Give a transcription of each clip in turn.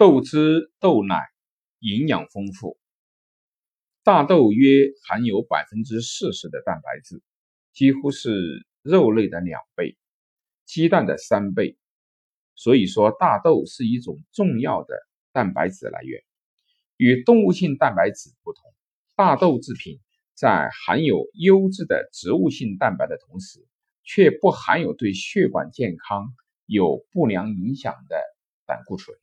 豆汁、豆奶营养丰富。大豆约含有百分之四十的蛋白质，几乎是肉类的两倍，鸡蛋的三倍。所以说，大豆是一种重要的蛋白质来源。与动物性蛋白质不同，大豆制品在含有优质的植物性蛋白的同时，却不含有对血管健康有不良影响的胆固醇，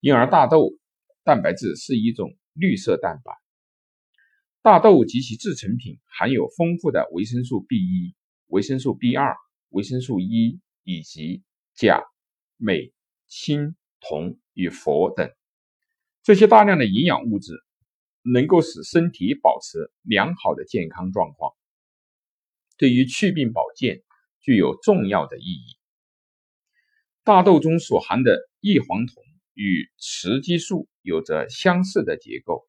因而大豆蛋白质是一种绿色蛋白。大豆及其制成品含有丰富的维生素 B 一、维生素 B 二、维生素 E 以及钾、镁、锌、铜与氟等。这些大量的营养物质能够使身体保持良好的健康状况，对于祛病保健具有重要的意义。大豆中所含的异黄酮与雌激素有着相似的结构，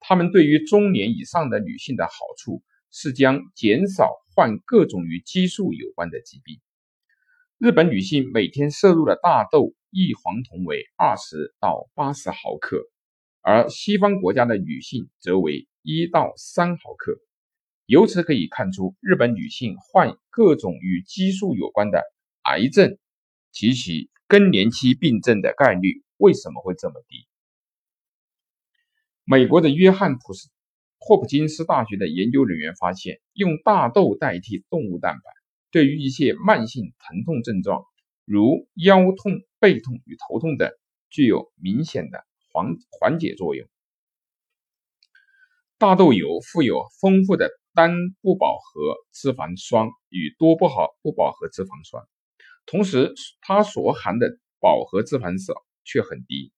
它们对于中年以上的女性的好处是将减少患各种与激素有关的疾病。日本女性每天摄入的大豆异黄酮为二十到八十毫克。而西方国家的女性则为一到三毫克，由此可以看出，日本女性患各种与激素有关的癌症及其更年期病症的概率为什么会这么低。美国的约翰普斯霍普金斯大学的研究人员发现，用大豆代替动物蛋白，对于一些慢性疼痛症状，如腰痛、背痛与头痛等，具有明显的。缓缓解作用。大豆油富有丰富的单不饱和脂肪酸与多不好不饱和脂肪酸，同时它所含的饱和脂肪少却很低。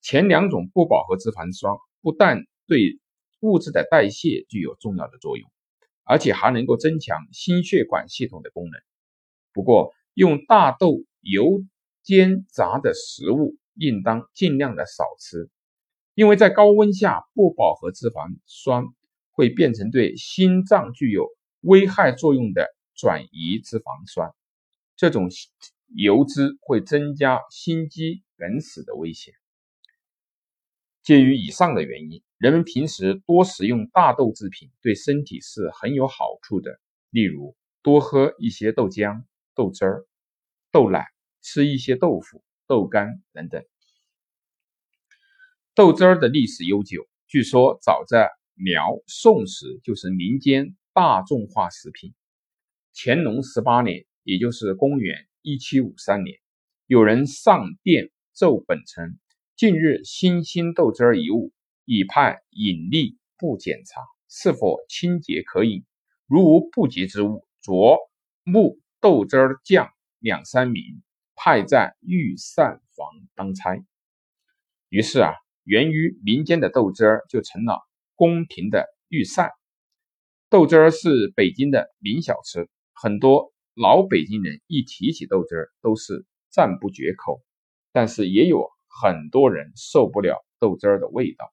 前两种不饱和脂肪酸不但对物质的代谢具有重要的作用，而且还能够增强心血管系统的功能。不过，用大豆油煎炸的食物。应当尽量的少吃，因为在高温下，不饱和脂肪酸会变成对心脏具有危害作用的转移脂肪酸，这种油脂会增加心肌梗死的危险。鉴于以上的原因，人们平时多食用大豆制品对身体是很有好处的，例如多喝一些豆浆、豆汁儿、豆奶，吃一些豆腐。豆干等等，豆汁儿的历史悠久，据说早在辽宋时就是民间大众化食品。乾隆十八年，也就是公元一七五三年，有人上殿奏本称：“近日新兴豆汁儿一物，已派引力部检查是否清洁可饮。如无不洁之物，着木豆汁儿酱两三名。”派在御膳房当差，于是啊，源于民间的豆汁儿就成了宫廷的御膳。豆汁儿是北京的名小吃，很多老北京人一提起豆汁儿都是赞不绝口。但是也有很多人受不了豆汁儿的味道。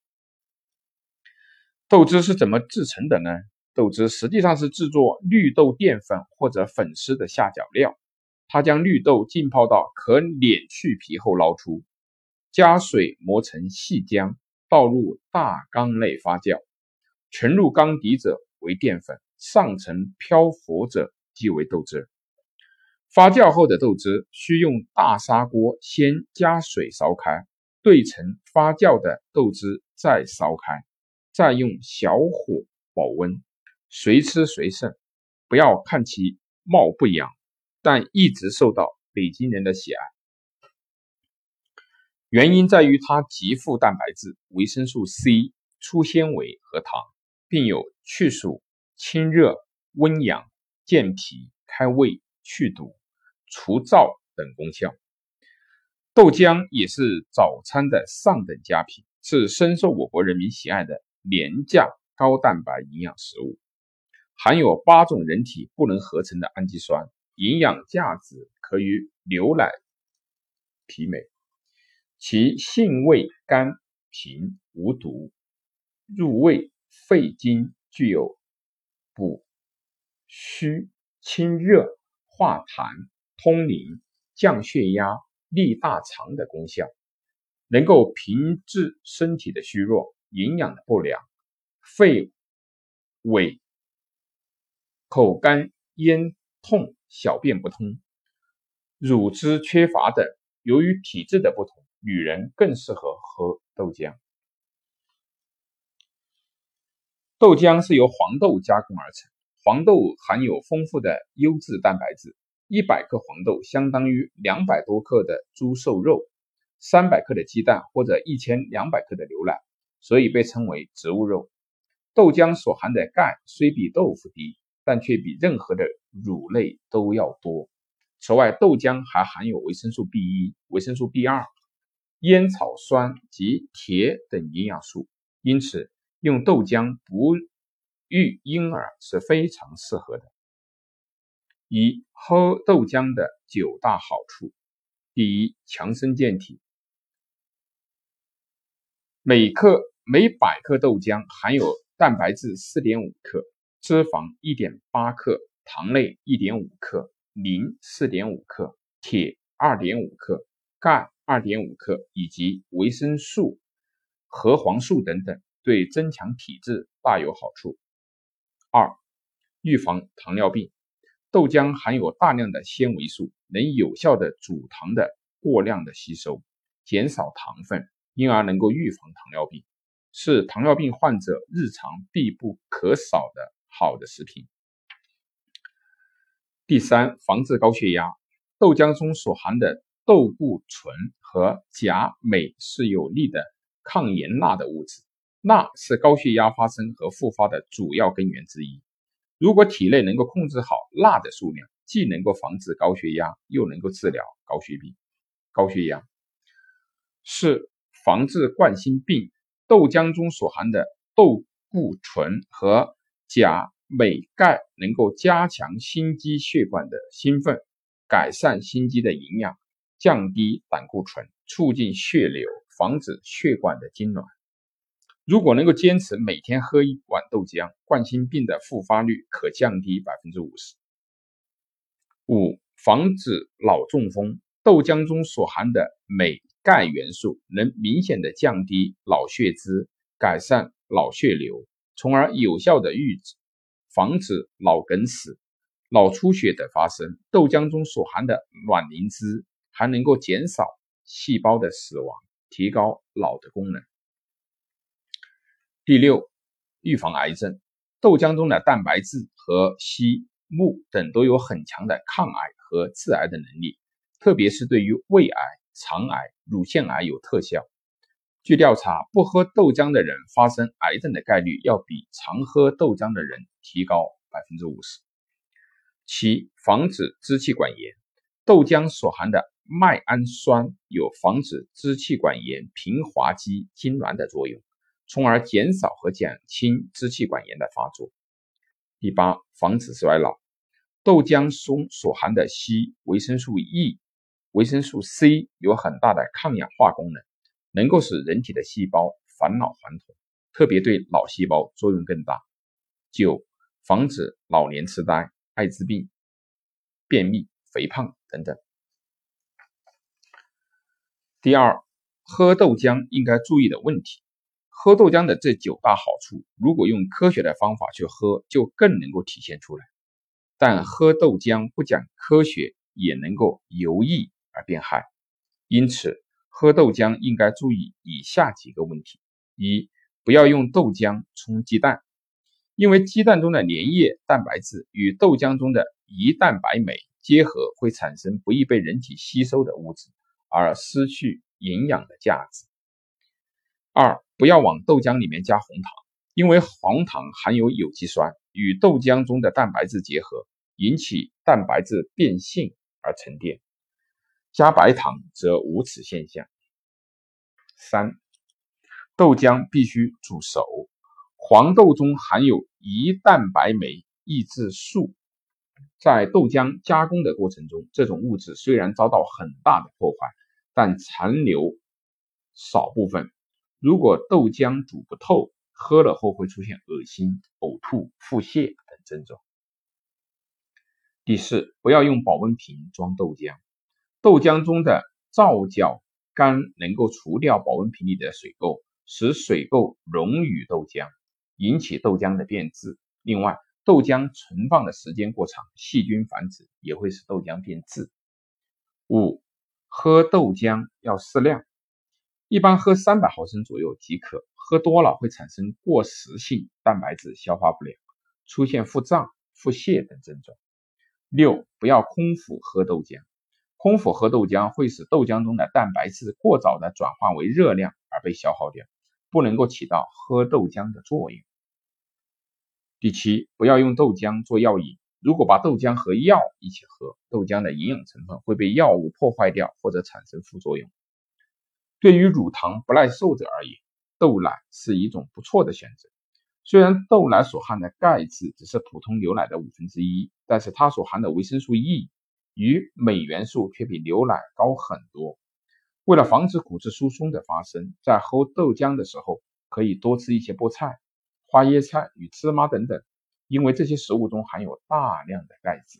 豆汁是怎么制成的呢？豆汁实际上是制作绿豆淀粉或者粉丝的下脚料。它将绿豆浸泡到可碾去皮后捞出，加水磨成细浆，倒入大缸内发酵。沉入缸底者为淀粉，上层漂浮者即为豆汁。发酵后的豆汁需用大砂锅先加水烧开，兑成发酵的豆汁再烧开，再用小火保温，随吃随剩，不要看其貌不扬。但一直受到北京人的喜爱，原因在于它极富蛋白质、维生素 C、粗纤维和糖，并有去暑、清热、温阳、健脾、开胃、去毒、除燥等功效。豆浆也是早餐的上等佳品，是深受我国人民喜爱的廉价高蛋白营养食物，含有八种人体不能合成的氨基酸。营养价值可与牛奶媲美，其性味甘平无毒，入胃肺经，具有补虚清热、化痰、通淋、降血压、利大肠的功效。能够平治身体的虚弱、营养的不良、肺痿、口干咽痛、小便不通、乳汁缺乏等。由于体质的不同，女人更适合喝豆浆。豆浆是由黄豆加工而成，黄豆含有丰富的优质蛋白质。一百克黄豆相当于两百多克的猪瘦肉，三百克的鸡蛋或者一千两百克的牛奶，所以被称为植物肉。豆浆所含的钙虽比豆腐低，但却比任何的乳类都要多。此外，豆浆还含有维生素 B 一、维生素 B 二、烟草酸及铁等营养素，因此用豆浆不育婴儿是非常适合的。一喝豆浆的九大好处：第一，强身健体。每克每百克豆浆含有蛋白质四点五克，脂肪一点八克，糖类一点五克，磷四点五克，铁二点五克，钙二点五克，以及维生素、核黄素等等，对增强体质大有好处。二，预防糖尿病。豆浆含有大量的纤维素，能有效的阻糖的过量的吸收，减少糖分，因而能够预防糖尿病，是糖尿病患者日常必不可少的好的食品。第三，防治高血压。豆浆中所含的豆固醇和钾、镁是有利的抗炎钠的物质，钠是高血压发生和复发的主要根源之一。如果体内能够控制好钠的数量，既能够防止高血压，又能够治疗高血病、高血压，是防治冠心病。豆浆中所含的豆固醇和钾、镁、钙能够加强心肌血管的兴奋，改善心肌的营养，降低胆固醇，促进血流，防止血管的痉挛。如果能够坚持每天喝一碗豆浆，冠心病的复发率可降低百分之五十。五、防止脑中风。豆浆中所含的镁、钙元素能明显的降低脑血脂，改善脑血流，从而有效的预、防止脑梗死、脑出血的发生。豆浆中所含的卵磷脂还能够减少细胞的死亡，提高脑的功能。第六，预防癌症。豆浆中的蛋白质和硒、钼等都有很强的抗癌和致癌的能力，特别是对于胃癌、肠癌、乳腺癌有特效。据调查，不喝豆浆的人发生癌症的概率要比常喝豆浆的人提高百分之五十。七，防止支气管炎。豆浆所含的麦氨酸有防止支气管炎、平滑肌痉挛的作用。从而减少和减轻支气管炎的发作。第八，防止衰老。豆浆中所含的硒、维生素 E、维生素 C 有很大的抗氧化功能，能够使人体的细胞返老还童，特别对脑细胞作用更大。九，防止老年痴呆、艾滋病、便秘、肥胖等等。第二，喝豆浆应该注意的问题。喝豆浆的这九大好处，如果用科学的方法去喝，就更能够体现出来。但喝豆浆不讲科学，也能够由易而变害。因此，喝豆浆应该注意以下几个问题：一、不要用豆浆冲鸡蛋，因为鸡蛋中的粘液蛋白质与豆浆中的胰蛋白酶结合，会产生不易被人体吸收的物质，而失去营养的价值。二、不要往豆浆里面加红糖，因为黄糖含有有机酸，与豆浆中的蛋白质结合，引起蛋白质变性而沉淀。加白糖则无此现象。三、豆浆必须煮熟。黄豆中含有胰蛋白酶抑制素，在豆浆加工的过程中，这种物质虽然遭到很大的破坏，但残留少部分。如果豆浆煮不透，喝了后会出现恶心、呕吐、腹泻等症状。第四，不要用保温瓶装豆浆。豆浆中的皂角苷能够除掉保温瓶里的水垢，使水垢溶于豆浆，引起豆浆的变质。另外，豆浆存放的时间过长，细菌繁殖也会使豆浆变质。五、喝豆浆要适量，一般喝三百毫升左右即可，喝多了会产生过食性蛋白质消化不良，出现腹胀、腹泻等症状。六、不要空腹喝豆浆，空腹喝豆浆会使豆浆中的蛋白质过早的转化为热量而被消耗掉，不能够起到喝豆浆的作用。第七，不要用豆浆做药引。如果把豆浆和药一起喝，豆浆的营养成分会被药物破坏掉或者产生副作用。对于乳糖不耐受者而言，豆奶是一种不错的选择。虽然豆奶所含的钙质只是普通牛奶的五分之一，但是它所含的维生素 E 与镁元素却比牛奶高很多。为了防止骨质疏松的发生，在喝豆浆的时候，可以多吃一些菠菜。花椰菜与芝麻等等，因为这些食物中含有大量的钙质。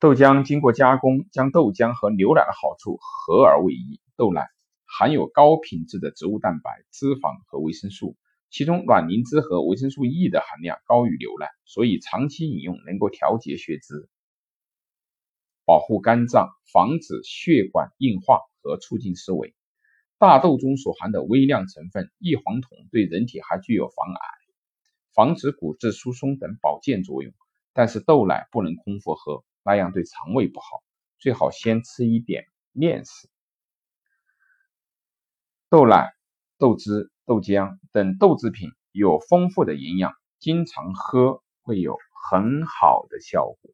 豆浆经过加工，将豆浆和牛奶的好处合而为一。豆奶含有高品质的植物蛋白、脂肪和维生素，其中卵磷脂和维生素 E 的含量高于牛奶，所以长期饮用能够调节血脂、保护肝脏、防止血管硬化和促进思维。大豆中所含的微量成分异黄酮对人体还具有防癌、防止骨质疏松等保健作用，但是豆奶不能空腹喝，那样对肠胃不好，最好先吃一点面食。豆奶、豆汁、豆浆等豆制品有丰富的营养，经常喝会有很好的效果。